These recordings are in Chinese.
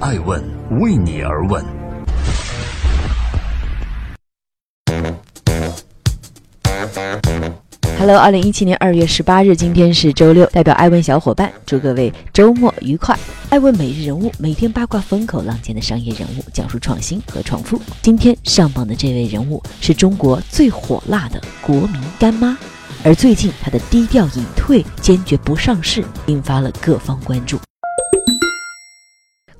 爱问为你而问。Hello，二零一七年二月十八日，今天是周六，代表爱问小伙伴祝各位周末愉快。爱问每日人物，每天八卦风口浪尖的商业人物，讲述创新和创富。今天上榜的这位人物是中国最火辣的国民干妈，而最近她的低调隐退、坚决不上市，引发了各方关注。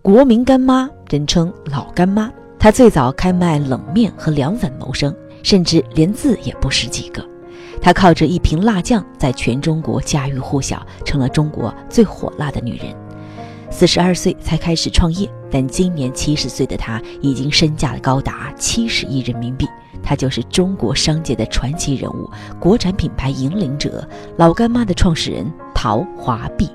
国民干妈，人称老干妈，她最早开卖冷面和凉粉谋生，甚至连字也不识几个。她靠着一瓶辣酱，在全中国家喻户晓，成了中国最火辣的女人。四十二岁才开始创业，但今年七十岁的她已经身价高达七十亿人民币。她就是中国商界的传奇人物，国产品牌引领者老干妈的创始人陶华碧。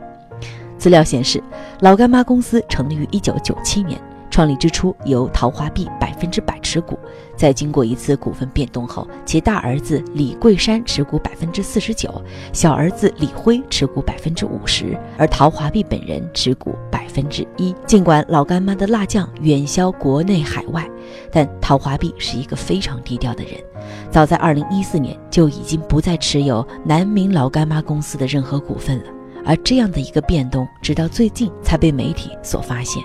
资料显示，老干妈公司成立于一九九七年。创立之初由陶华碧百分之百持股，在经过一次股份变动后，其大儿子李桂山持股百分之四十九，小儿子李辉持股百分之五十，而陶华碧本人持股百分之一。尽管老干妈的辣酱远销国内海外，但陶华碧是一个非常低调的人。早在二零一四年就已经不再持有南明老干妈公司的任何股份了，而这样的一个变动，直到最近才被媒体所发现。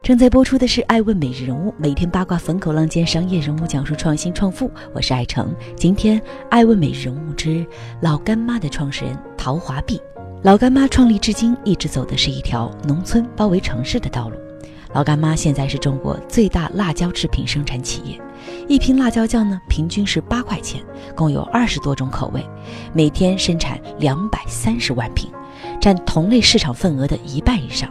正在播出的是《爱问每日人物》，每天八卦风口浪尖商业人物讲述创新创富。我是爱成。今天《爱问每日人物》之老干妈的创始人陶华碧。老干妈创立至今一直走的是一条农村包围城市的道路。老干妈现在是中国最大辣椒制品生产企业，一瓶辣椒酱呢平均是八块钱，共有二十多种口味，每天生产两百三十万瓶，占同类市场份额的一半以上。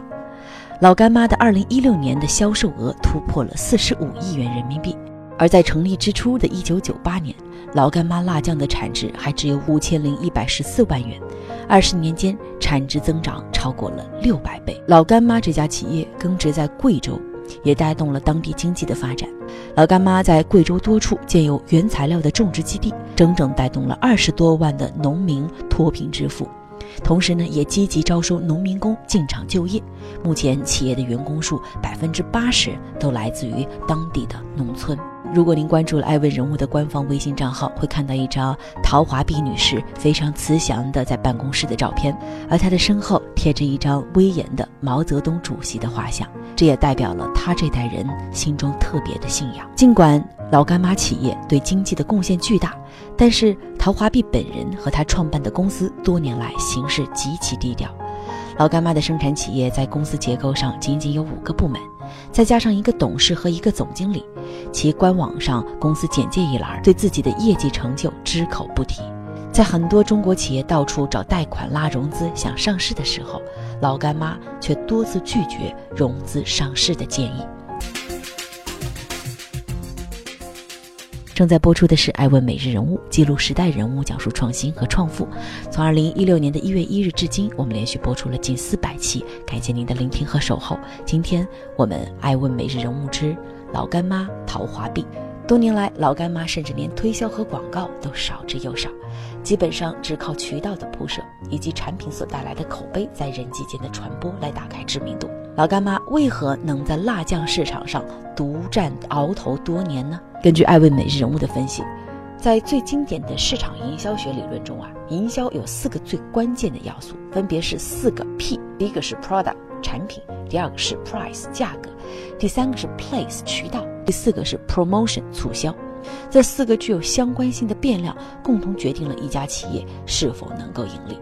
老干妈的二零一六年的销售额突破了四十五亿元人民币，而在成立之初的一九九八年，老干妈辣酱的产值还只有五千零一百十四万元，二十年间产值增长超过了六百倍。老干妈这家企业耕植在贵州，也带动了当地经济的发展。老干妈在贵州多处建有原材料的种植基地，整整带动了二十多万的农民脱贫致富。同时呢，也积极招收农民工进厂就业。目前企业的员工数百分之八十都来自于当地的农村。如果您关注了艾问人物的官方微信账号，会看到一张陶华碧女士非常慈祥的在办公室的照片，而她的身后贴着一张威严的毛泽东主席的画像，这也代表了她这代人心中特别的信仰。尽管老干妈企业对经济的贡献巨大，但是陶华碧本人和他创办的公司多年来行事极其低调。老干妈的生产企业在公司结构上仅仅有五个部门，再加上一个董事和一个总经理。其官网上公司简介一栏对自己的业绩成就只口不提。在很多中国企业到处找贷款拉融资想上市的时候，老干妈却多次拒绝融资上市的建议。正在播出的是《爱问每日人物》，记录时代人物，讲述创新和创富。从二零一六年的一月一日至今，我们连续播出了近四百期，感谢您的聆听和守候。今天我们《爱问每日人物》之老干妈陶华碧。多年来，老干妈甚至连推销和广告都少之又少，基本上只靠渠道的铺设以及产品所带来的口碑在人际间的传播来打开知名度。老干妈为何能在辣酱市场上独占鳌头多年呢？根据艾问每日人物的分析，在最经典的市场营销学理论中啊，营销有四个最关键的要素，分别是四个 P：第一个是 Product 产品，第二个是 Price 价格，第三个是 Place 渠道，第四个是 Promotion 促销。这四个具有相关性的变量，共同决定了一家企业是否能够盈利。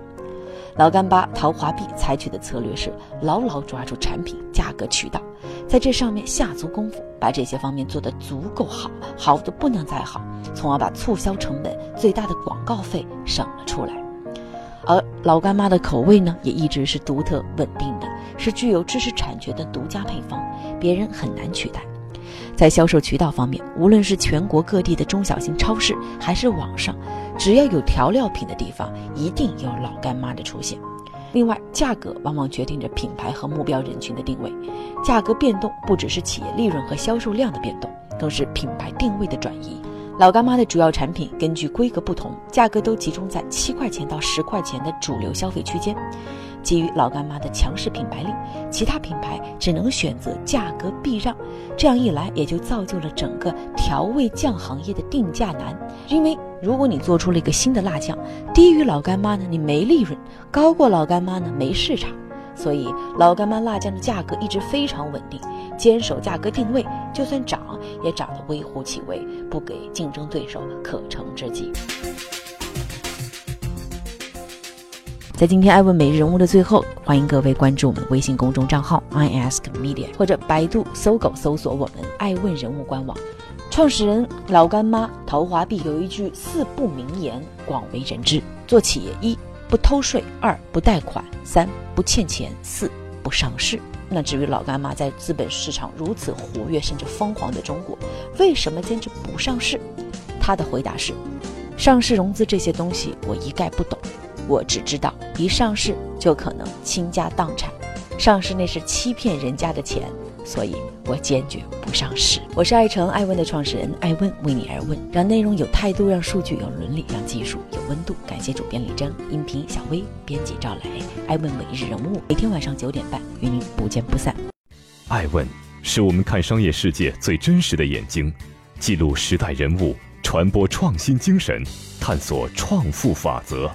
老干妈陶华碧采取的策略是牢牢抓住产品、价格、渠道，在这上面下足功夫，把这些方面做得足够好，好的不能再好，从而把促销成本最大的广告费省了出来。而老干妈的口味呢，也一直是独特稳定的，是具有知识产权的独家配方，别人很难取代。在销售渠道方面，无论是全国各地的中小型超市，还是网上，只要有调料品的地方，一定有老干妈的出现。另外，价格往往决定着品牌和目标人群的定位。价格变动不只是企业利润和销售量的变动，更是品牌定位的转移。老干妈的主要产品根据规格不同，价格都集中在七块钱到十块钱的主流消费区间。基于老干妈的强势品牌力，其他品牌只能选择价格避让。这样一来，也就造就了整个调味酱行业的定价难。因为如果你做出了一个新的辣酱，低于老干妈呢，你没利润；高过老干妈呢，没市场。所以老干妈辣酱的价格一直非常稳定，坚守价格定位，就算涨也涨得微乎其微，不给竞争对手可乘之机。在今天爱问每日人物的最后，欢迎各位关注我们的微信公众账号 i ask media，或者百度搜狗搜索我们爱问人物官网。创始人老干妈陶华碧有一句四不名言，广为人知：做企业一不偷税，二不贷款，三不欠钱，四不上市。那至于老干妈在资本市场如此活跃甚至疯狂的中国，为什么坚持不上市？他的回答是：上市融资这些东西我一概不懂。我只知道，一上市就可能倾家荡产，上市那是欺骗人家的钱，所以我坚决不上市。我是爱成爱问的创始人，爱问为你而问，让内容有态度，让数据有伦理，让技术有温度。感谢主编李征，音频小薇，编辑赵磊。爱问每日人物，每天晚上九点半与您不见不散。爱问是我们看商业世界最真实的眼睛，记录时代人物，传播创新精神，探索创富法则。